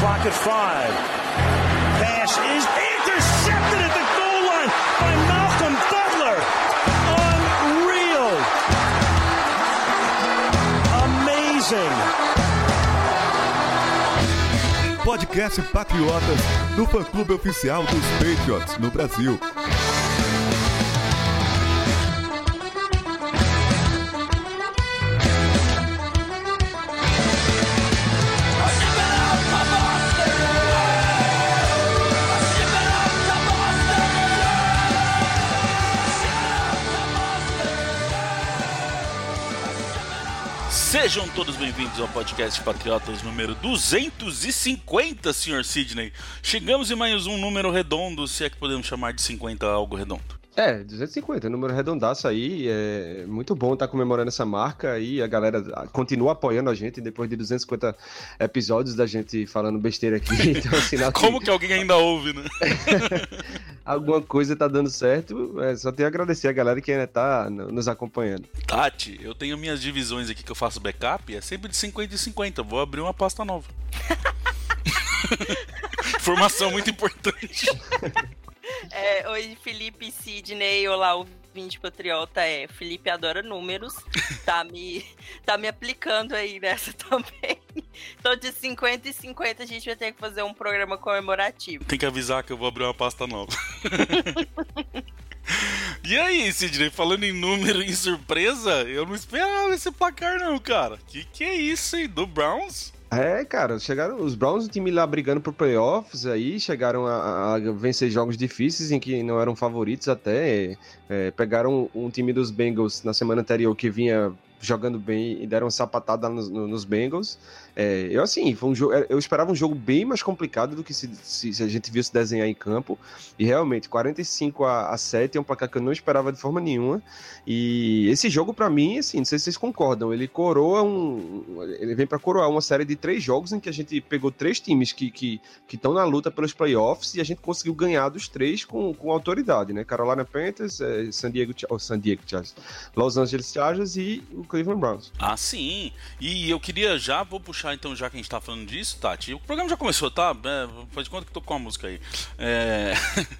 clock at five. Pass is intercepted at the goal line by Malcolm Butler. Unreal. Amazing. Podcast Patriotas do fã-clube oficial dos Patriots no Brasil. Sejam todos bem-vindos ao podcast Patriotas número 250, Sr. Sidney. Chegamos em mais um número redondo, se é que podemos chamar de 50 algo redondo. É, 250, número redondaço aí, é muito bom estar comemorando essa marca aí, a galera continua apoiando a gente depois de 250 episódios da gente falando besteira aqui, então sinal que Como que alguém ainda ouve, né? alguma coisa tá dando certo, é, só tenho a agradecer a galera que ainda tá no- nos acompanhando. Tati, eu tenho minhas divisões aqui que eu faço backup, é sempre de 50 e 50. Vou abrir uma pasta nova. Informação muito importante. É, oi, Felipe Sidney, olá, ouvinte patriota. É, Felipe adora números, tá me, tá me aplicando aí nessa também. Então, de 50 e 50, a gente vai ter que fazer um programa comemorativo. Tem que avisar que eu vou abrir uma pasta nova. E aí, Sidney, falando em número e surpresa, eu não esperava esse placar não, cara. Que que é isso, hein? Do Browns? É, cara, chegaram os Browns, o time lá brigando pro playoffs aí, chegaram a, a vencer jogos difíceis em que não eram favoritos até, é, pegaram um time dos Bengals na semana anterior que vinha jogando bem e deram uma sapatada nos, no- nos Bengals. É, eu assim, foi um jogo, eu esperava um jogo bem mais complicado do que se, se- se a gente viu se desenhar em campo, e realmente 45 a, a 7 é um placar que eu não esperava de forma nenhuma. E esse jogo, pra mim, assim, não sei se vocês concordam, ele coroa um. Ele vem pra coroar uma série de três jogos em que a gente pegou três times que que, estão na luta pelos playoffs e a gente conseguiu ganhar dos três com, com autoridade, né? Carolina Panthers, eh, San Diego, oh, San Diego Chargers, Los Angeles Chargers e o Cleveland Browns. Ah, sim. E eu queria já, vou puxar então, já que a gente tá falando disso, Tati. O programa já começou, tá? É, faz de conta que tô com a música aí. É...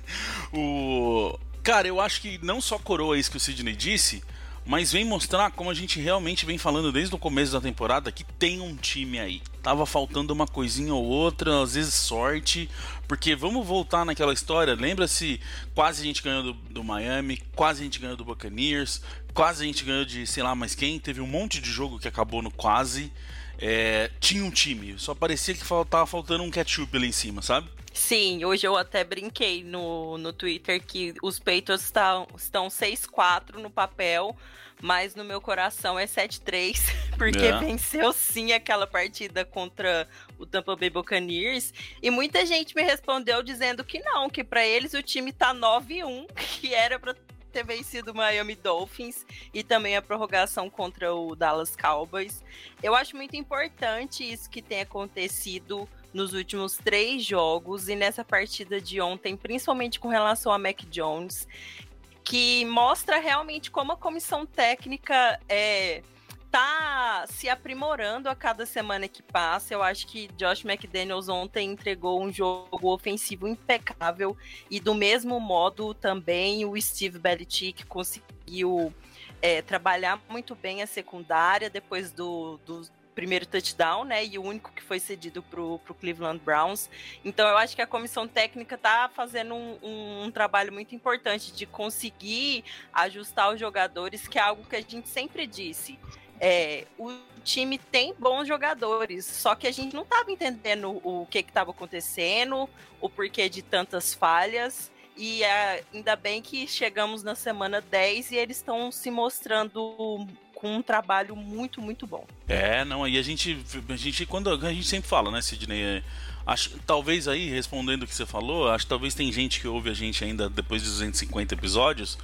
o... Cara, eu acho que não só coroa isso que o Sidney disse, mas vem mostrar como a gente realmente vem falando desde o começo da temporada que tem um time aí. Tava faltando uma coisinha ou outra, às vezes sorte, porque vamos voltar naquela história. Lembra-se, quase a gente ganhou do, do Miami, quase a gente ganhou do Buccaneers, quase a gente ganhou de sei lá mais quem. Teve um monte de jogo que acabou no quase. É, tinha um time, só parecia que tava faltando um ketchup ali em cima, sabe? Sim, hoje eu até brinquei no, no Twitter que os Patriots estão, estão 6-4 no papel, mas no meu coração é 7-3, porque É. venceu sim aquela partida contra o Tampa Bay Buccaneers. E muita gente me respondeu dizendo que não, que pra eles o time tá 9-1, que era pra ter vencido o Miami Dolphins e também a prorrogação contra o Dallas Cowboys. Eu acho muito importante isso que tem acontecido nos últimos três jogos e nessa partida de ontem, principalmente com relação a Mac Jones, que mostra realmente como a comissão técnica é, tá se aprimorando a cada semana que passa. Eu acho que Josh McDaniels ontem entregou um jogo ofensivo impecável e do mesmo modo também o Steve Belichick conseguiu é, trabalhar muito bem a secundária depois do, do primeiro touchdown, né? E o único que foi cedido pro, pro Cleveland Browns. Então eu acho que a comissão técnica tá fazendo um, um- um trabalho muito importante de conseguir ajustar os jogadores, que é algo que a gente sempre disse. É, o time tem bons jogadores, só que a gente não estava entendendo o que estava acontecendo, o porquê de tantas falhas. E ainda bem que chegamos na semana 10 e eles estão se mostrando com um trabalho muito, muito bom. É, não, aí a gente, a gente quando a gente sempre fala, né, Sidney, é, acho, talvez aí respondendo o que você falou, acho que talvez tem gente que ouve a gente ainda depois de 250 episódios,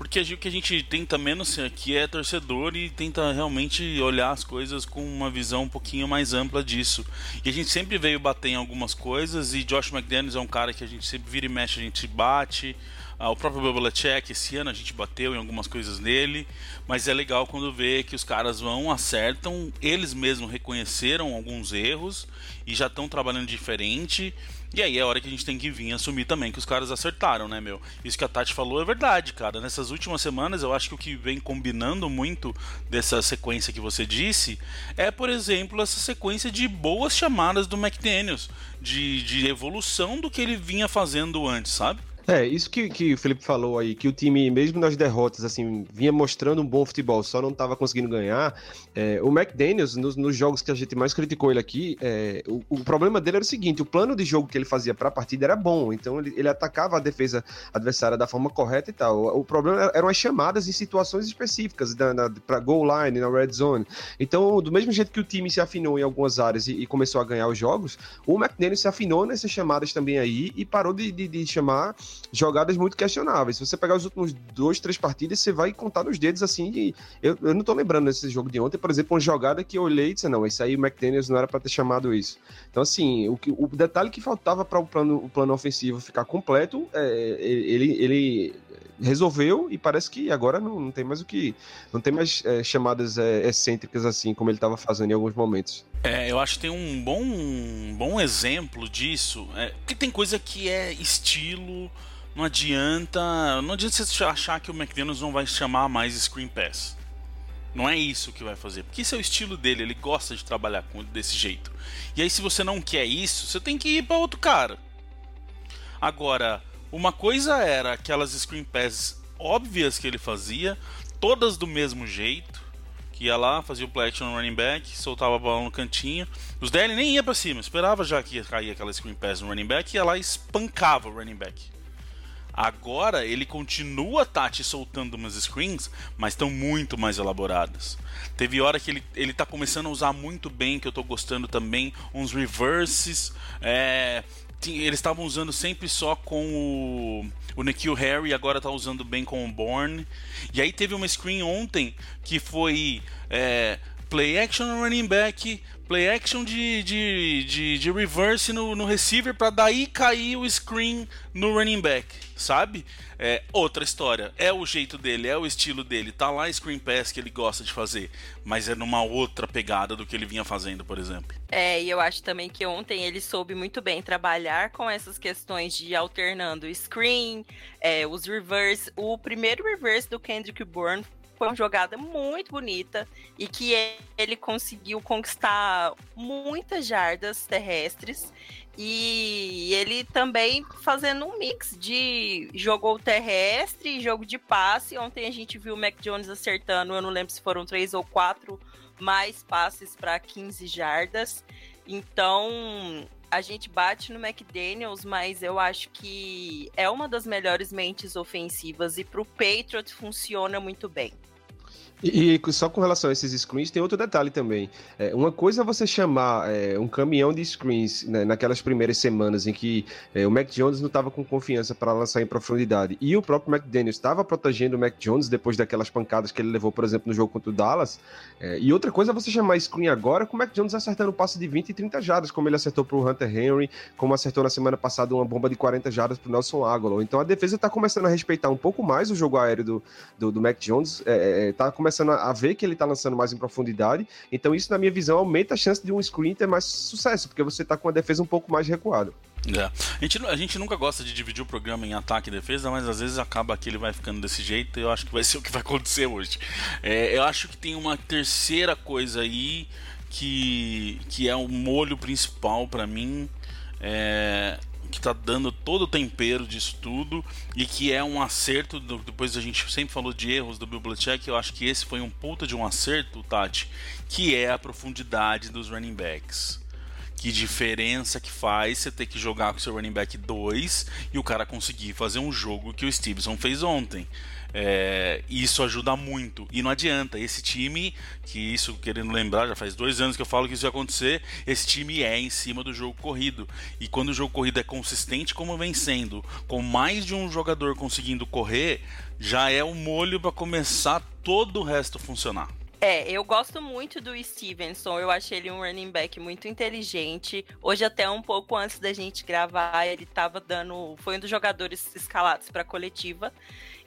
porque o que a gente tenta menos aqui é torcedor e tenta realmente olhar as coisas com uma visão um pouquinho mais ampla disso. E a gente sempre veio bater em algumas coisas e Josh McDaniels é um cara que a gente sempre vira e mexe, a gente bate, Ah, o próprio Belichick, esse ano a gente bateu em algumas coisas nele, mas é legal quando vê que os caras vão, acertam, eles mesmos reconheceram alguns erros e já estão trabalhando diferente. E aí é hora que a gente tem que vir assumir também que os caras acertaram, né, meu? Isso que a Tati falou é verdade, cara. Nessas últimas semanas, eu acho que o que vem combinando muito dessa sequência que você disse é, por exemplo, essa sequência de boas chamadas do McDaniels, de, de evolução do que ele vinha fazendo antes, sabe? É, isso que, que o Felipe falou aí, que o time, mesmo nas derrotas, assim, vinha mostrando um bom futebol, só não estava conseguindo ganhar. É, o McDaniels, nos, nos, jogos que a gente mais criticou ele aqui, é, o, o, problema dele era o seguinte: o plano de jogo que ele fazia para a partida era bom, então ele, ele, atacava a defesa adversária da forma correta e tal. O, o problema eram as chamadas em situações específicas, para goal line, na red zone. Então, do mesmo jeito que o time se afinou em algumas áreas e, e começou a ganhar os jogos, o McDaniels se afinou nessas chamadas também aí e parou de, de, de chamar jogadas muito questionáveis. Se você pegar os últimos dois, três partidas, você vai contar nos dedos assim. Eu, eu não tô lembrando desse jogo de ontem, por exemplo, uma jogada que eu olhei e disse: não, isso aí o McDaniels não era para ter chamado isso. Então, assim, o, que, o detalhe que faltava para o plano, o plano ofensivo ficar completo, é, ele, ele resolveu e parece que agora não, não tem mais o que. Não tem mais é, chamadas é, excêntricas assim, como ele estava fazendo em alguns momentos. É, eu acho que tem um bom, um bom exemplo disso. É, porque tem coisa que é estilo não adianta. Não adianta você achar que o McDaniels não vai chamar mais Screen Pass. Não é isso que vai fazer. Porque esse é o estilo dele, ele gosta de trabalhar com, desse jeito. E aí, se você não quer isso, você tem que ir para outro cara. Agora, uma coisa era aquelas Screen Pass óbvias que ele fazia, todas do mesmo jeito. Que ia lá, fazia o play action no running back, soltava a bola no cantinho. Os DL nem ia para cima, esperava já que ia cair aquela screen pass no running back e ia lá e espancava o running back. Agora ele continua Tati soltando umas screens, mas estão muito mais elaboradas. Teve hora que ele, ele tá começando a usar muito bem, que eu tô gostando também, uns reverses. É, eles estavam usando sempre só com o, o Nikhil Harry, agora tá usando bem com o Bourne. E aí teve uma screen ontem que foi é, play action no running back, play action de, de, de, de reverse no, no receiver para daí cair o screen no running back, sabe? É outra história. É o jeito dele, é o estilo dele. Tá lá screen pass que ele gosta de fazer, mas é numa outra pegada do que ele vinha fazendo, por exemplo. É, e eu acho também que ontem ele soube muito bem trabalhar com essas questões de alternando screen, é, os reverse. O primeiro reverse do Kendrick Bourne foi uma jogada muito bonita e que ele conseguiu conquistar muitas jardas terrestres. E ele também fazendo um mix de jogo terrestre e jogo de passe. Ontem a gente viu o Mac Jones acertando, eu não lembro se foram três ou quatro mais passes para 15 jardas. Então, a gente bate no McDaniels, mas eu acho que é uma das melhores mentes ofensivas e para o Patriot funciona muito bem. E, só com relação a esses screens, tem outro detalhe também. É, uma coisa é você chamar é, um caminhão de screens né, naquelas primeiras semanas em que é, o Mac Jones não estava com confiança para lançar em profundidade e o próprio McDaniel estava protegendo o Mac Jones depois daquelas pancadas que ele levou, por exemplo, no jogo contra o Dallas. É, e outra coisa é você chamar screen agora com o Mac Jones acertando passe de 20 e 30 jardas, como ele acertou para o Hunter Henry, como acertou na semana passada uma bomba de 40 jardas para o Nelson Aguilar. Então a defesa está começando a respeitar um pouco mais o jogo aéreo do, do, do Mac Jones, está é, é, começando começando a ver que ele está lançando mais em profundidade. Então, isso, na minha visão, aumenta a chance de um screen ter mais sucesso, porque você está com a defesa um pouco mais recuada. É. A, gente, a gente nunca gosta de dividir o programa em ataque e defesa, mas às vezes acaba que ele vai ficando desse jeito e eu acho que vai ser o que vai acontecer hoje. É, eu acho que tem uma terceira coisa aí que, que é o molho principal para mim. É, que está dando todo o tempero disso tudo e que é um acerto. Do, depois a gente sempre falou de erros do Bill Belichick, eu acho que esse foi um puta de um acerto, Tati, que é a profundidade dos running backs. Que diferença que faz você ter que jogar com seu running back 2 e o cara conseguir fazer um jogo que o Stevenson fez ontem. É, isso ajuda muito. E não adianta, esse time, que isso querendo lembrar, já faz dois anos que eu falo que isso ia acontecer, esse time é em cima do jogo corrido. E quando o jogo corrido é consistente, como vem sendo, com mais de um jogador conseguindo correr, já é o molho para começar todo o resto funcionar. É, eu gosto muito do Stevenson. Eu achei ele um running back muito inteligente. Hoje, até um pouco antes da gente gravar, ele estava dando. Foi um dos jogadores escalados para a coletiva.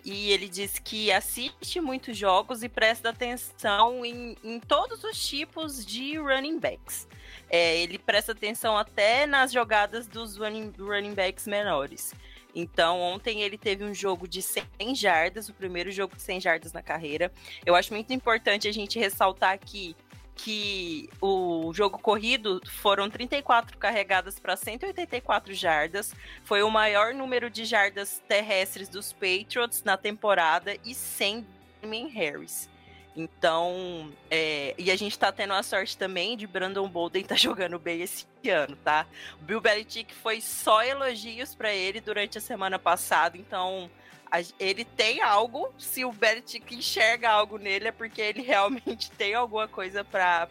E ele disse que assiste muitos jogos e presta atenção em, em todos os tipos de running backs. É, ele presta atenção até nas jogadas dos running, running backs menores. Então, ontem ele teve um jogo de 100 jardas, o primeiro jogo de 100 jardas na carreira. Eu acho muito importante a gente ressaltar aqui que o jogo corrido foram 34 carregadas para 184 jardas. Foi o maior número de jardas terrestres dos Patriots na temporada e sem Damien Harris. Então, é, e a gente tá tendo a sorte também de Brandon Bolden tá jogando bem esse ano, tá? O Bill Belichick foi só elogios para ele durante a semana passada, então a, ele tem algo, se o Belichick enxerga algo nele é porque ele realmente tem alguma coisa para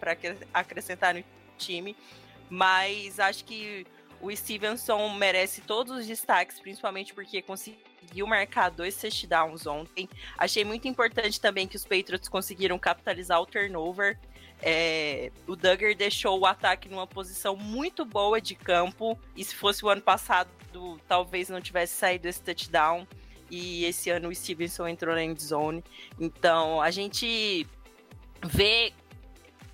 acrescentar no time, mas acho que o Stevenson merece todos os destaques, principalmente porque conseguiu conseguiu marcar dois touchdowns ontem. Achei muito importante também que os Patriots conseguiram capitalizar o turnover. É, o Duggar deixou o ataque numa posição muito boa de campo. E se fosse o ano passado, talvez não tivesse saído esse touchdown. E esse ano o Stevenson entrou na end zone. Então a gente vê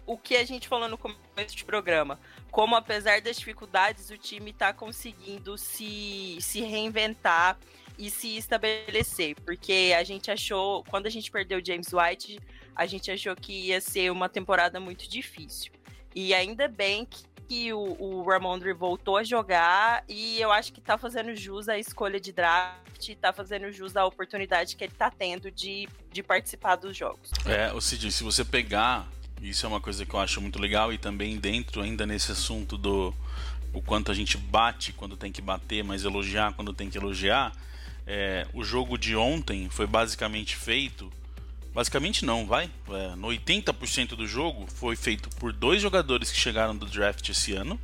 o que a gente falou no começo do programa. Como apesar das dificuldades, o time está conseguindo se, se reinventar e se estabelecer, porque a gente achou, quando a gente perdeu o James White, a gente achou que ia ser uma temporada muito difícil. E ainda bem que, que o, o Ramondre voltou a jogar e eu acho que tá fazendo jus à escolha de draft, tá fazendo jus à oportunidade que ele tá tendo de, de participar dos jogos. É, o Cid, se você pegar, isso é uma coisa que eu acho muito legal e também dentro ainda nesse assunto do o quanto a gente bate quando tem que bater, mas elogiar quando tem que elogiar, é, o jogo de ontem foi basicamente feito. Basicamente não, vai. É, no 80% do jogo foi feito por dois jogadores que chegaram do draft esse ano,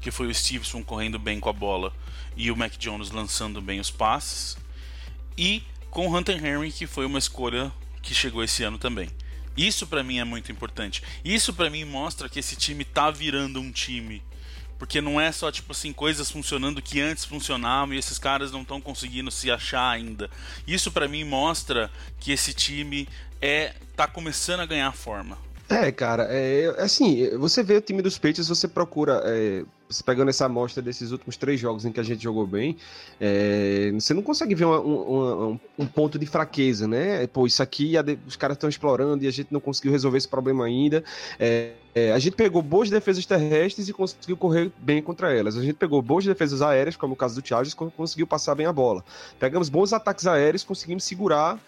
que foi o Stevenson correndo bem com a bola e o Mac Jones lançando bem os passes, e com o Hunter Henry, que foi uma escolha que chegou esse ano também. Isso para mim é muito importante. Isso para mim mostra que esse time tá virando um time porque não é só, tipo assim, coisas funcionando que antes funcionavam e esses caras não estão conseguindo se achar ainda. Isso para mim mostra que esse time é tá começando a ganhar forma. É, cara, é, assim, você vê o time dos Patriots, você procura, é, pegando essa amostra desses últimos três jogos em que a gente jogou bem, é, você não consegue ver uma, uma, um ponto de fraqueza, né? Pô, isso aqui os caras estão explorando e a gente não conseguiu resolver esse problema ainda. É, é, a gente pegou boas defesas terrestres e conseguiu correr bem contra elas. A gente pegou boas defesas aéreas, como o caso do Chargers, conseguiu passar bem a bola. Pegamos bons ataques aéreos, conseguimos segurar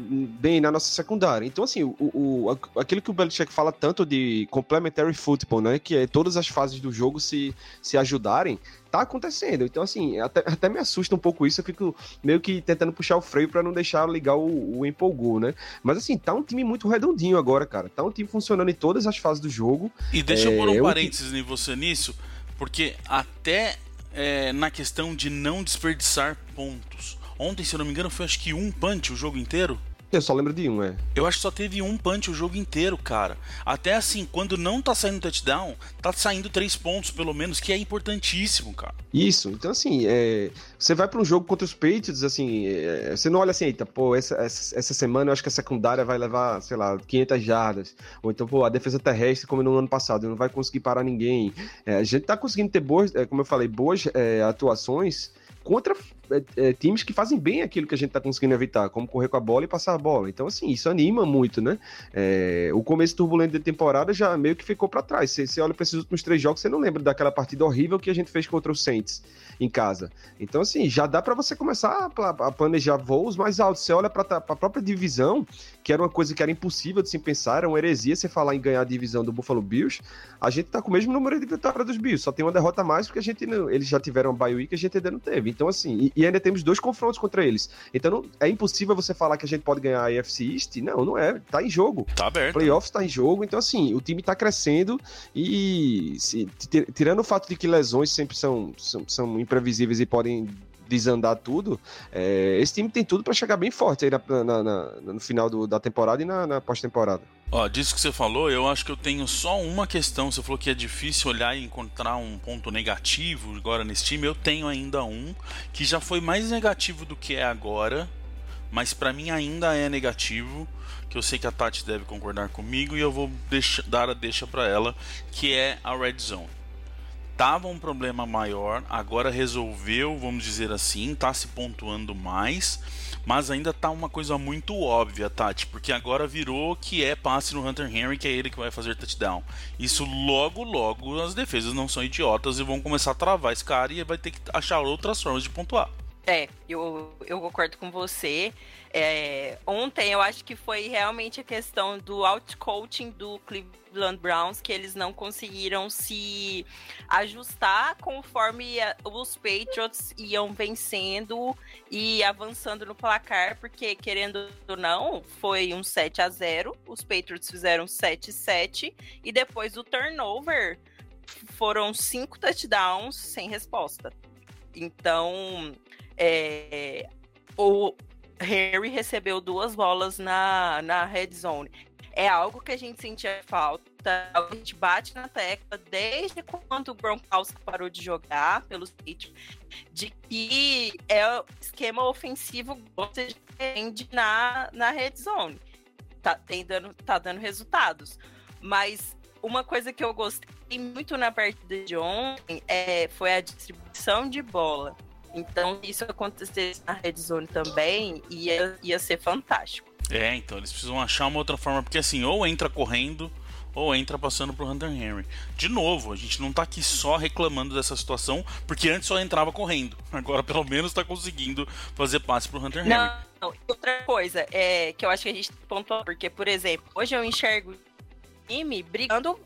bem na nossa secundária. Então, assim, o, o, aquilo que o Belichick fala tanto de complementary football, né? Que é todas as fases do jogo se, se ajudarem, tá acontecendo. Então, assim, até, até me assusta um pouco isso. Eu fico meio que tentando puxar o freio para não deixar ligar o, o empolgou, né? Mas, assim, tá um time muito redondinho agora, cara. Tá um time funcionando em todas as fases do jogo. E deixa é, eu pôr um parênteses em você nisso, porque até é, na questão de não desperdiçar pontos. Ontem, se eu não me engano, foi acho que um punch o jogo inteiro. Eu só lembro de um, é. Eu acho que só teve um punch o jogo inteiro, cara. Até assim, quando não tá saindo touchdown, tá saindo três pontos, pelo menos, que é importantíssimo, cara. Isso, então assim, é... você vai para um jogo contra os Patriots, assim, é... você não olha assim, eita, pô, essa, essa, essa, semana eu acho que a secundária vai levar, sei lá, 500 jardas. Ou então, pô, a defesa terrestre, como no ano passado, não vai conseguir parar ninguém. É, a gente tá conseguindo ter boas, é, como eu falei, boas é, atuações contra é, é, times que fazem bem aquilo que a gente tá conseguindo evitar, como correr com a bola e passar a bola. Então, assim, isso anima muito, né? É, o começo turbulento da temporada já meio que ficou para trás. Você, olha para esses últimos três jogos, você não lembra daquela partida horrível que a gente fez contra o Saints em casa. Então, assim, já dá para você começar a, a, planejar voos mais altos. Você olha para a própria divisão, que era uma coisa que era impossível de se pensar, era uma heresia você falar em ganhar a divisão do Buffalo Bills. A gente tá com o mesmo número de vitórias dos Bills, só tem uma derrota a mais porque a gente não, eles já tiveram a bye week que a gente ainda não teve. Então, assim, e ainda temos dois confrontos contra eles. Então, não, é impossível você falar que a gente pode ganhar a AFC East. Não, não é. Tá em jogo. Tá aberto. Playoffs tá em jogo. Então, assim, o time tá crescendo e se, tirando o fato de que lesões sempre são, são, são imprevisíveis e podem desandar tudo, é, esse time tem tudo para chegar bem forte aí na, na, na, no final do, da temporada e na, na pós-temporada. Ó, disso que você falou, eu acho que eu tenho só uma questão. Você falou que é difícil olhar e encontrar um ponto negativo agora nesse time. Eu tenho ainda um que já foi mais negativo do que é agora, mas para mim ainda é negativo. Que eu sei que a Tati deve concordar comigo e eu vou dar a deixa para ela, que é a Red Zone tava um problema maior, agora resolveu, vamos dizer assim, tá se pontuando mais, mas ainda tá uma coisa muito óbvia, Tati, porque agora virou que é passe no Hunter Henry, que é ele que vai fazer touchdown. Isso logo, logo as defesas não são idiotas e vão começar a travar esse cara e vai ter que achar outras formas de pontuar. É, eu, eu concordo com você. É, ontem eu acho que foi realmente a questão do out-coaching do Cleveland Browns, que eles não conseguiram se ajustar conforme os Patriots iam vencendo e avançando no placar, porque querendo ou não, foi um 7 a 0 os Patriots fizeram 7 7 e depois do turnover foram cinco touchdowns sem resposta. Então, é, o Henry recebeu duas bolas na, na red zone. É algo que a gente sentia falta, a gente bate na tecla desde quando o Gronkowski parou de jogar pelos Patriots, de que é o esquema ofensivo você defende na, na red zone. Tá, tem dando, tá dando resultados. Mas uma coisa que eu gostei muito na partida de ontem é, foi a distribuição de bola. Então, se isso acontecesse na Red Zone também, ia, ia ser fantástico. É, então eles precisam achar uma outra forma, porque assim, ou entra correndo, ou entra passando pro Hunter Henry. De novo, a gente não tá aqui só reclamando dessa situação, porque antes só entrava correndo. Agora, pelo menos, tá conseguindo fazer passe pro Hunter Henry. Não, não. outra coisa é que eu acho que a gente pontuou, porque, por exemplo, hoje eu enxergo o time brigando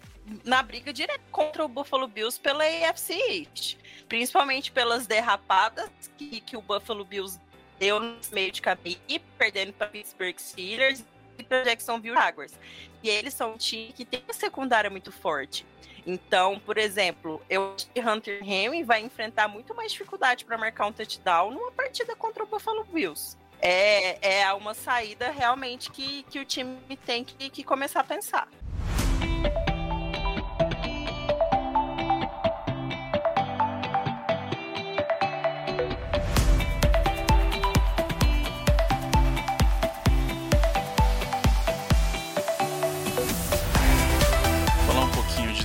na briga direta contra o Buffalo Bills pela AFC East. Principalmente pelas derrapadas que, que o Buffalo Bills deu no meio de caminho, perdendo para Pittsburgh Steelers e para Jacksonville Jaguars. E eles são um time que tem uma secundária muito forte. Então, por exemplo, eu acho que Hunter Henry vai enfrentar muito mais dificuldade para marcar um touchdown numa partida contra o Buffalo Bills. É, é uma saída realmente que, que o time tem que, que começar a pensar.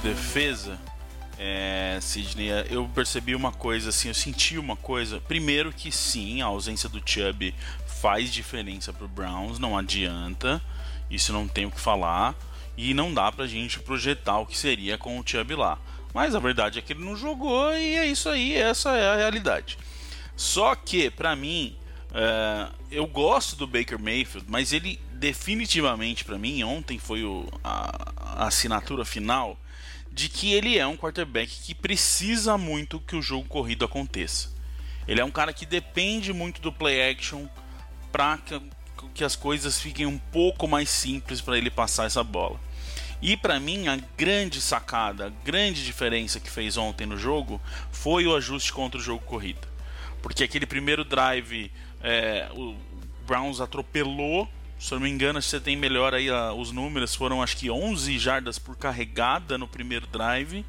Defesa, é, Sidney, eu percebi uma coisa, assim, eu senti uma coisa. Primeiro que sim, a ausência do Chubb faz diferença pro Browns, não adianta, isso não tem o que falar, e não dá pra gente projetar o que seria com o Chubb lá. Mas a verdade é que ele não jogou e é isso aí, essa é a realidade. Só que, para mim, é, eu gosto do Baker Mayfield, mas ele definitivamente, para mim, ontem foi o, a, a assinatura final de que ele é um quarterback que precisa muito que o jogo corrido aconteça. Ele é um cara que depende muito do play action para que, que as coisas fiquem um pouco mais simples para ele passar essa bola. E para mim a grande sacada, a grande diferença que fez ontem no jogo foi o ajuste contra o jogo corrido. Porque aquele primeiro drive é, o Browns atropelou se eu não me engano, você tem melhor aí uh, os números, foram acho que 11 jardas por carregada no primeiro drive.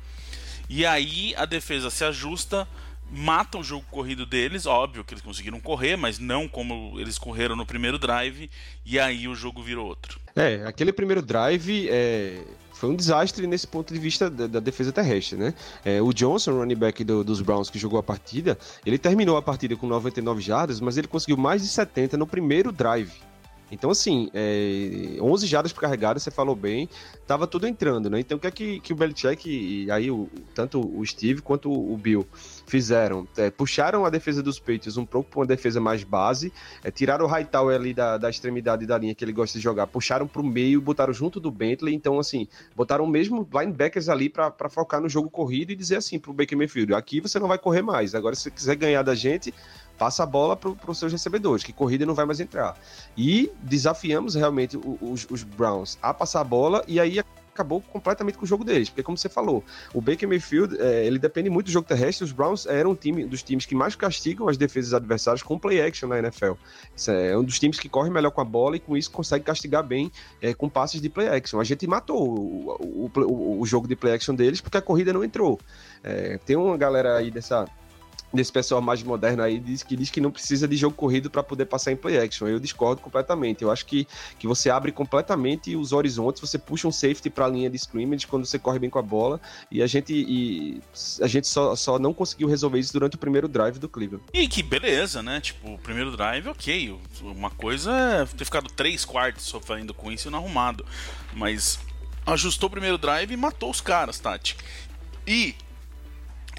E aí a defesa se ajusta, mata o jogo corrido deles, óbvio que eles conseguiram correr, mas não como eles correram no primeiro drive, e aí o jogo virou outro. É, aquele primeiro drive é, foi um desastre nesse ponto de vista da, da defesa terrestre, né? É, o Johnson, running back do, dos Browns que jogou a partida, ele terminou a partida com 99 jardas, mas ele conseguiu mais de 70 no primeiro drive. Então, assim, é, 11 jardas por carregada, você falou bem, tava tudo entrando, né? Então, o que é que, que o Belichick e aí o, tanto o Steve quanto o Bill fizeram? É, puxaram a defesa dos Patriots um pouco para uma defesa mais base, é, tiraram o Hightower ali da, da extremidade da linha que ele gosta de jogar, puxaram para o meio, botaram junto do Bentley, então, assim, botaram mesmo linebackers ali para focar no jogo corrido e dizer assim pro Baker Mayfield, aqui você não vai correr mais, agora se você quiser ganhar da gente, passa a bola para os seus recebedores, que corrida não vai mais entrar. E desafiamos realmente os, os, Browns a passar a bola, e aí acabou completamente com o jogo deles, porque como você falou, o Baker Mayfield, é, ele depende muito do jogo terrestre, os Browns eram um time dos times que mais castigam as defesas adversárias com play action na NFL. Isso é um dos times que corre melhor com a bola e com isso consegue castigar bem é, com passes de play action. A gente matou o, o, o, o jogo de play action deles porque a corrida não entrou. É, tem uma galera aí dessa desse pessoal mais moderno aí diz que diz que não precisa de jogo corrido para poder passar em play action. Eu discordo completamente. Eu acho que, que você abre completamente os horizontes, você puxa um safety para a linha de scrimmage quando você corre bem com a bola e a gente e a gente só, só não conseguiu resolver isso durante o primeiro drive do Cleveland. E que beleza, né? Tipo, o primeiro drive, OK. Uma coisa é ter ficado três quartos sofrendo com isso e não arrumado, mas ajustou o primeiro drive e matou os caras, Tati. E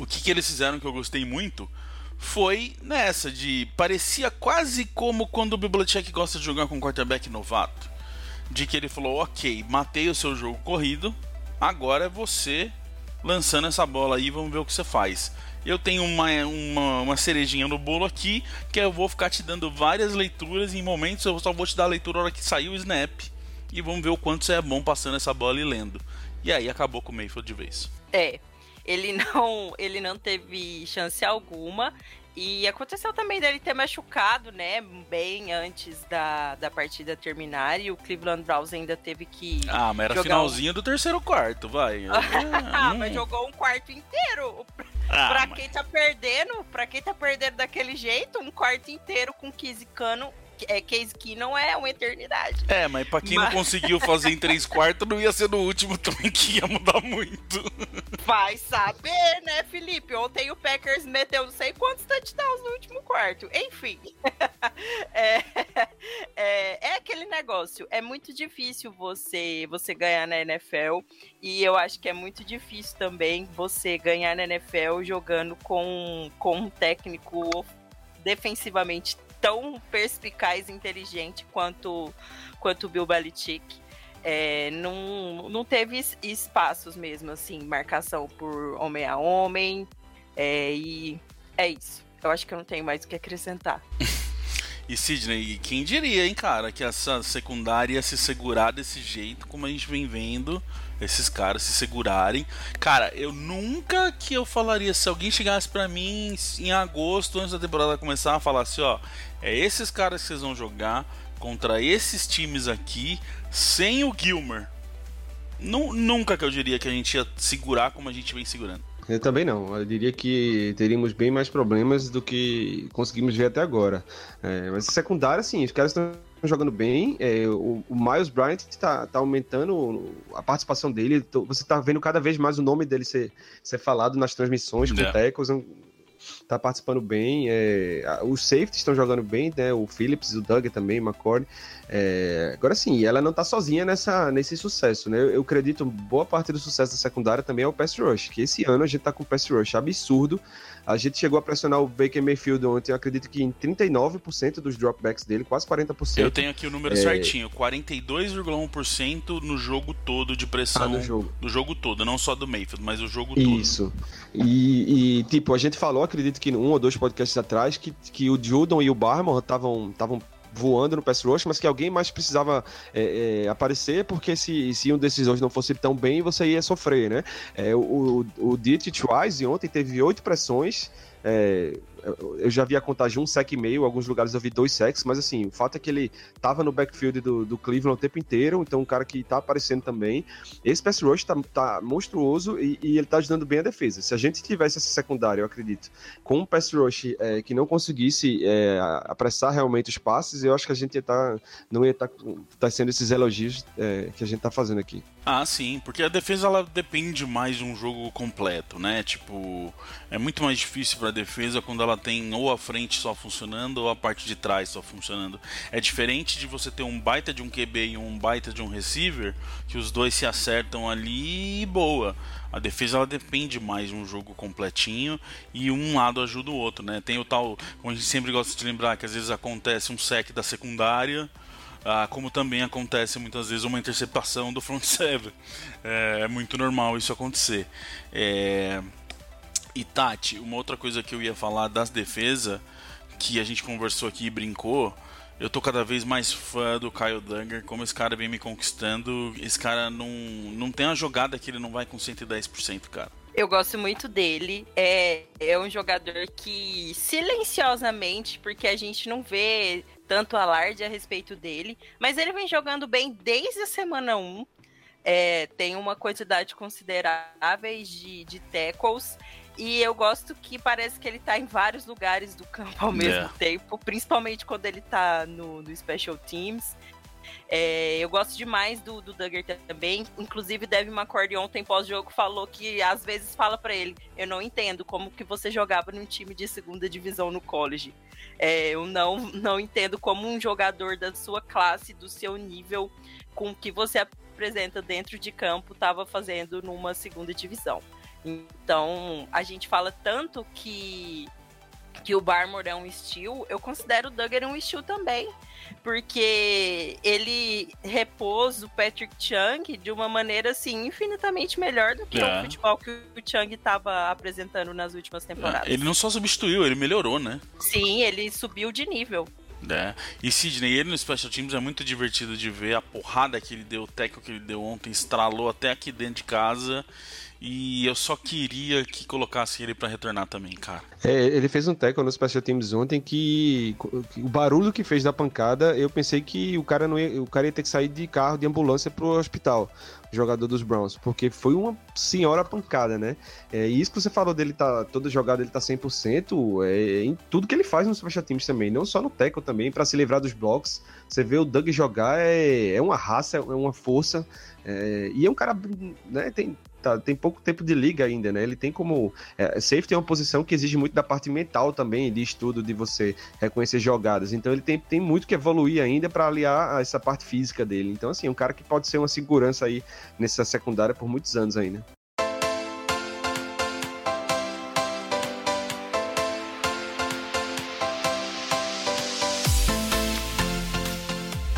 o que, que eles fizeram que eu gostei muito foi nessa de parecia quase como quando o Bibliotech gosta de jogar com um quarterback novato, de que ele falou: "OK, matei o seu jogo corrido, agora é você lançando essa bola aí, vamos ver o que você faz". Eu tenho uma, uma, uma cerejinha no bolo aqui, que eu vou ficar te dando várias leituras em momentos eu só vou te dar a leitura na hora que sair o snap e vamos ver o quanto você é bom passando essa bola e lendo. E aí acabou com o Mayfield de vez. É, ele não, ele não teve chance alguma. E aconteceu também dele ter machucado, né? Bem antes da, da partida terminar. E o Cleveland Browns ainda teve que. Ah, mas era finalzinho um... do terceiro quarto, vai. ah, mas jogou um quarto inteiro. Ah, pra mas... quem tá perdendo, pra quem tá perdendo daquele jeito, um quarto inteiro com 15 cano é, Case não é uma eternidade. É, mas pra quem mas... não conseguiu fazer em três quartos, não ia ser no último também que ia mudar muito. Vai saber, né, Felipe? Ontem o Packers meteu não sei quantos touchdowns no último quarto. Enfim. é, é, é, aquele negócio. É muito difícil você, você ganhar na NFL. E eu acho que é muito difícil também você ganhar na NFL jogando com, com um técnico defensivamente tão perspicaz e inteligente quanto, quanto o Bill Belichick. É, não, não teve espaços mesmo, assim, marcação por homem a homem. É, e é isso. Eu acho que eu não tenho mais o que acrescentar. E Sidney, quem diria, hein, cara, que essa secundária ia se segurar desse jeito, como a gente vem vendo esses caras se segurarem. Cara, eu nunca que eu falaria, se alguém chegasse para mim em agosto, antes da temporada começar, assim, ó, é esses caras que vocês vão jogar contra esses times aqui, sem o Gilmer. Nunca que eu diria que a gente ia segurar como a gente vem segurando. Eu também não. Eu diria que teríamos bem mais problemas do que conseguimos ver até agora. É, mas secundária, sim, os caras estão jogando bem. É, o, o, Miles Bryant está tá aumentando a participação dele. Você está vendo cada vez mais o nome dele ser, ser falado nas transmissões com yeah. tackles tá participando bem. É, os safeties estão jogando bem, né? O Phillips, o Doug também, o McCord. É, agora sim, ela não tá sozinha nessa, nesse sucesso, né? Eu, eu, acredito boa parte do sucesso da secundária também é o pass rush, que esse ano a gente tá com pass rush absurdo. A gente chegou a pressionar o Baker Mayfield ontem, eu acredito que em 39% dos dropbacks dele, quase 40%. Eu tenho aqui o número é... certinho, 42,1% no jogo todo de pressão. Ah, no jogo. Do jogo todo, não só do Mayfield, mas o jogo todo. Isso. E, e, tipo, a gente falou, acredito que um ou dois podcasts atrás, que, que o Judon e o Barmore estavam voando no pass rush, mas que alguém mais precisava é, é, aparecer, porque se, se um desses dois não fosse tão bem, você ia sofrer, né? É, o, o, o ontem teve oito pressões, é, eu já vi a contagem um sec e meio, alguns lugares eu vi dois secs, mas assim, o fato é que ele tava no backfield do, do Cleveland o tempo inteiro, então um cara que tá aparecendo também. Esse pass rush tá, tá monstruoso e, e, ele tá ajudando bem a defesa. Se a gente tivesse essa secundária, eu acredito, com um pass rush é, que não conseguisse é, apressar realmente os passes, eu acho que a gente ia tá, não ia estar tá, tá sendo esses elogios é, que a gente tá fazendo aqui. Ah, sim, porque a defesa ela depende mais de um jogo completo, né? Tipo, é muito mais difícil para defesa quando ela tem ou a frente só funcionando ou a parte de trás só funcionando. É diferente de você ter um baita de um QB e um baita de um receiver, que os dois se acertam ali e boa. A defesa ela depende mais de um jogo completinho e um lado ajuda o outro, né? Tem o tal, como a gente sempre gosta de lembrar, que às vezes acontece um sec da secundária ah, como também acontece muitas vezes uma interceptação do front seven. É, é muito normal isso acontecer. É... E Tati, uma outra coisa que eu ia falar das defesas, que a gente conversou aqui e brincou, Eu tô cada vez mais fã do Kyle Duggar, como esse cara vem me conquistando. Esse cara não, não tem uma jogada que ele não vai com 110%, cara. Eu gosto muito dele. É, é um jogador que silenciosamente, porque a gente não vê tanto alarde a respeito dele, mas ele vem jogando bem desde a semana 1. É, tem uma quantidade considerável de, de tackles. E eu gosto que parece que ele tá em vários lugares do campo ao mesmo yeah. tempo, principalmente quando ele tá no, no Special Teams. É, eu gosto demais do, do Duggar também. Inclusive, Devin McCord ontem pós-jogo falou que às vezes fala para ele: Eu não entendo como que você jogava num time de segunda divisão no college. É, eu não, não entendo como um jogador da sua classe, do seu nível, com o que você apresenta dentro de campo, estava fazendo numa segunda divisão. Então, a gente fala tanto que que o Barmore é um estilo, eu considero o Duggar um estilo também, porque ele repôs o Patrick Chung de uma maneira assim infinitamente melhor do que é. o futebol que o Chung estava apresentando nas últimas temporadas. É. Ele não só substituiu, ele melhorou, né? Sim, ele subiu de nível. É. E Sidney, ele no Special Teams é muito divertido de ver a porrada que ele deu, o teco que ele deu ontem, estralou até aqui dentro de casa. E eu só queria que colocasse ele para retornar também, cara. É, ele fez um tackle no Special Teams ontem que, o barulho que fez da pancada, eu pensei que o cara não ia, o cara ia ter que sair de carro de ambulância pro hospital, jogador dos Browns, porque foi uma senhora pancada, né? É, e isso que você falou dele tá todo jogado, ele tá 100%, é, em tudo que ele faz no Special Teams também, não só no tackle também, para se livrar dos blocos. Você vê o Doug jogar, é, é uma raça, é uma força, é, e é um cara, né, tem tá, tem pouco tempo de liga ainda, né? Ele tem como. É, safety é uma posição que exige muito da parte mental também, de estudo, de você reconhecer jogadas. Então ele tem, tem muito que evoluir ainda para aliar essa parte física dele. Então, assim, um cara que pode ser uma segurança aí nessa secundária por muitos anos ainda.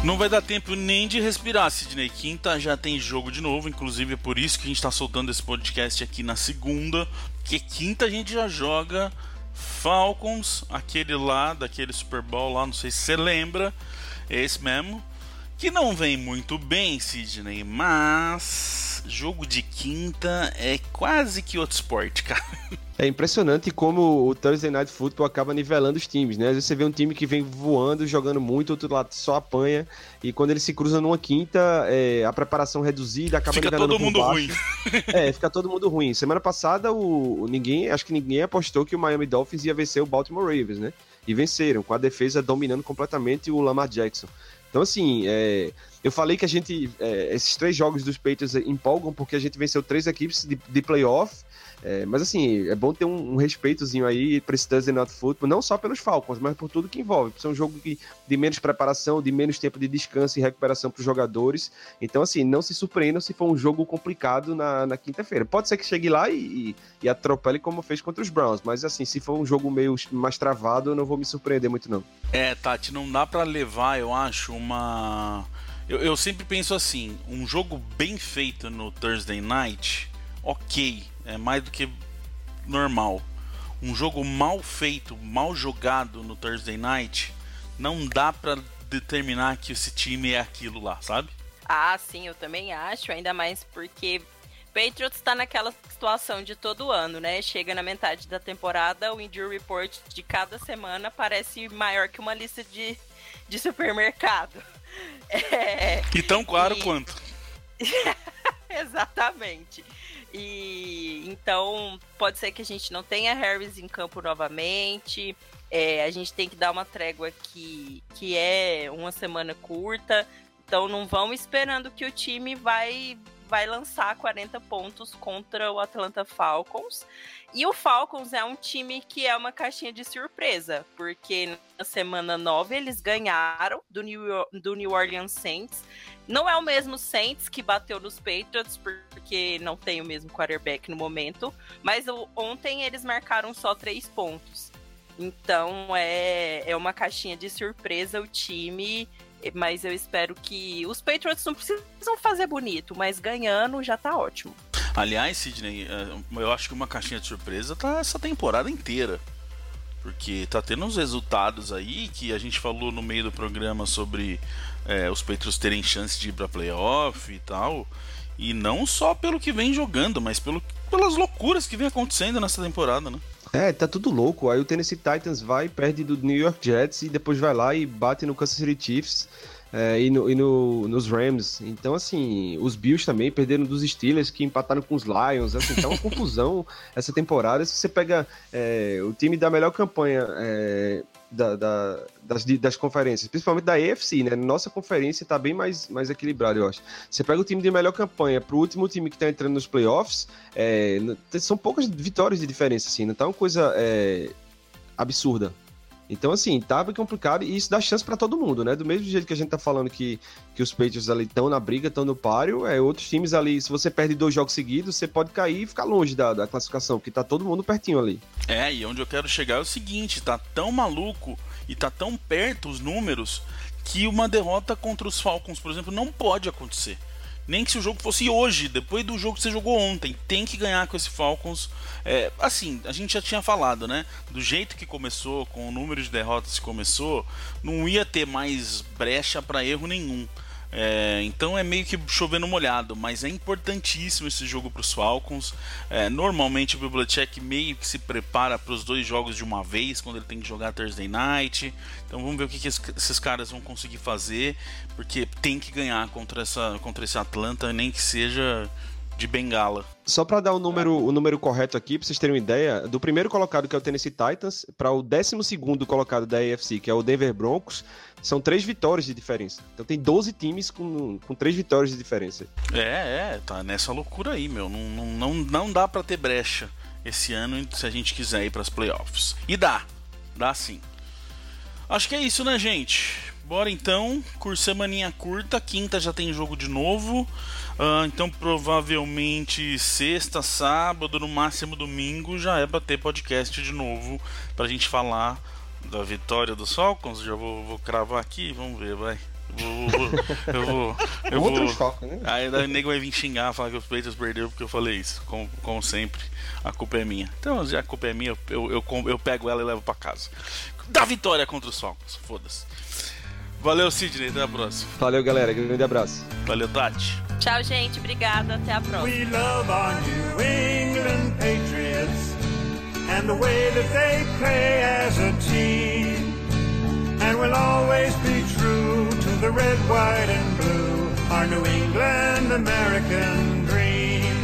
Não vai dar tempo nem de respirar, Sidney. Quinta já tem jogo de novo, inclusive é por isso que a gente está soltando esse podcast aqui na segunda, porque quinta a gente já joga Falcons, aquele lá, daquele Super Bowl lá, não sei se você lembra, é esse mesmo, que não vem muito bem, Sidney, mas jogo de quinta é quase que outro esporte, cara. É impressionante como o Thursday Night Football acaba nivelando os times, né? Às vezes você vê um time que vem voando, jogando muito, outro lado só apanha, e quando ele se cruza numa quinta, é, a preparação reduzida acaba fica todo mundo ruim. é, fica todo mundo ruim. Semana passada, o, ninguém, acho que ninguém apostou que o Miami Dolphins ia vencer o Baltimore Ravens, né? E venceram, com a defesa dominando completamente o Lamar Jackson. Então, assim, é, eu falei que a gente. É, esses três jogos dos Patriots empolgam porque a gente venceu três equipes de, de playoff. É, mas assim, é bom ter um, um respeitozinho aí para esse Thursday Night Football, não só pelos Falcons, mas por tudo que envolve. Por ser um jogo que, de menos preparação, de menos tempo de descanso e recuperação para os jogadores. Então, assim, não se surpreendam se for um jogo complicado na, na quinta-feira. Pode ser que chegue lá e, e, e, atropele como fez contra os Browns, mas assim, se for um jogo meio mais travado, eu não vou me surpreender muito, não. É, Tati, não dá para levar, eu acho, uma eu, eu sempre penso assim: um jogo bem feito no Thursday Night, ok, é mais do que normal. Um jogo mal feito, mal jogado no Thursday Night, não dá para determinar que esse time é aquilo lá, sabe? Ah, sim, eu também acho, ainda mais porque Patriots está naquela situação de todo ano, né? Chega na metade da temporada, o injury report de cada semana parece maior que uma lista de, de supermercado. É, e tão claro e... quanto. Exatamente. E então pode ser que a gente não tenha Harris em campo novamente. É, a gente tem que dar uma trégua aqui, que é uma semana curta. Então não vão esperando que o time vai vai lançar 40 pontos contra o Atlanta Falcons. E o Falcons é um time que é uma caixinha de surpresa, porque na semana 9 eles ganharam do New, do New Orleans Saints. Não é o mesmo Saints que bateu nos Patriots, porque não tem o mesmo quarterback no momento, mas ontem eles marcaram só três pontos. Então é, é uma caixinha de surpresa o time mas eu espero que os Patriots não precisam fazer bonito, mas ganhando já tá ótimo. Aliás, Sidney, é, eu acho que uma caixinha de surpresa tá essa temporada inteira. Porque tá tendo uns resultados aí que a gente falou no meio do programa sobre é, os Patriots terem chance de ir pra playoff e tal. E não só pelo que vem jogando, mas pelo, pelas loucuras que vem acontecendo nessa temporada, né? É, tá tudo louco. Aí o Tennessee Titans vai, perde do New York Jets e depois vai lá e bate no Kansas City Chiefs é, e, no, e no, nos Rams. Então, assim, os Bills também perderam dos Steelers que empataram com os Lions. Assim, tá uma confusão essa temporada. Se você pega é, o time da melhor campanha é, da, da, das, das, conferências, principalmente da EFC, né? Nossa conferência tá bem mais, mais equilibrada, eu acho. Você pega o time de melhor campanha pro último time que tá entrando nos playoffs, é, são poucas vitórias de diferença, assim, não tá uma coisa é, absurda. Então, assim, tava complicado e isso dá chance para todo mundo, né? Do mesmo jeito que a gente tá falando que, que os Patriots ali estão na briga, estão no páreo, é, outros times ali, se você perde dois jogos seguidos, você pode cair e ficar longe da, da classificação, porque tá todo mundo pertinho ali. É, e onde eu quero chegar é o seguinte, tá tão maluco e tá tão perto os números que uma derrota contra os Falcons, por exemplo, não pode acontecer. Nem que se o jogo fosse hoje, depois do jogo que você jogou ontem, tem que ganhar com esse Falcons. É, assim, a gente já tinha falado, né? Do jeito que começou, com o número de derrotas que começou, não ia ter mais brecha para erro nenhum. É, então é meio que chovendo molhado, mas é importantíssimo esse jogo para os Falcons. É, normalmente o Belichick meio que se prepara para os dois jogos de uma vez, quando ele tem que jogar Thursday Night. Então vamos ver o que, que esses caras vão conseguir fazer, porque tem que ganhar contra, essa, contra esse Atlanta, nem que seja de bengala. Só para dar o número, o número correto aqui, para vocês terem uma ideia, do primeiro colocado, que é o Tennessee Titans, para o décimo segundo colocado da AFC, que é o Denver Broncos, são três vitórias de diferença. Então tem 12 times com, com três vitórias de diferença. É, é, tá nessa loucura aí, meu. Não, não, não, não dá para ter brecha esse ano se a gente quiser ir para as playoffs. E dá, dá sim. Acho que é isso, né, gente? Bora então, curso maninha curta, quinta já tem jogo de novo. Uh, então provavelmente sexta, sábado, no máximo domingo já é pra ter podcast de novo pra gente falar da vitória dos Falcons. Já vou, vou cravar aqui, vamos ver, vai. Vou, vou, eu vou. Eu vou. Foco, né? Aí o nego vai vir xingar, falar que os Patriots perderam porque eu falei isso. Como, como sempre, a culpa é minha. Então, já a culpa é minha, eu, eu, eu, eu pego ela e levo pra casa. Da vitória contra os Falcons, foda-se. Valeu, Sidney, até a próxima. Valeu, galera, grande abraço. Valeu, Tati. Tchau, gente, obrigada, até a próxima. We love our New England Patriots. and the way that they play as a team. And we'll always be true to the red, white, and blue, our New England American dream.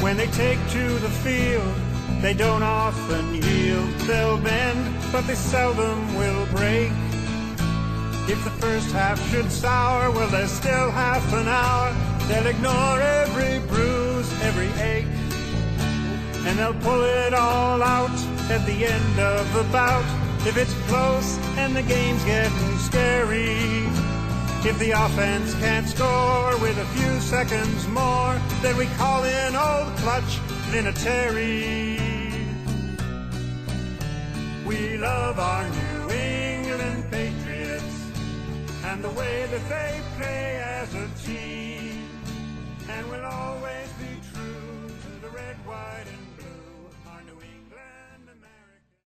When they take to the field, they don't often yield. They'll bend, but they seldom will break. If the first half should sour, well, there's still half an hour. They'll ignore every bruise, every ache and they'll pull it all out at the end of the bout. If it's close and the game's getting scary, if the offense can't score with a few seconds more, then we call in old clutch Vinatieri. We love our New and the way that they play as a team, and we'll always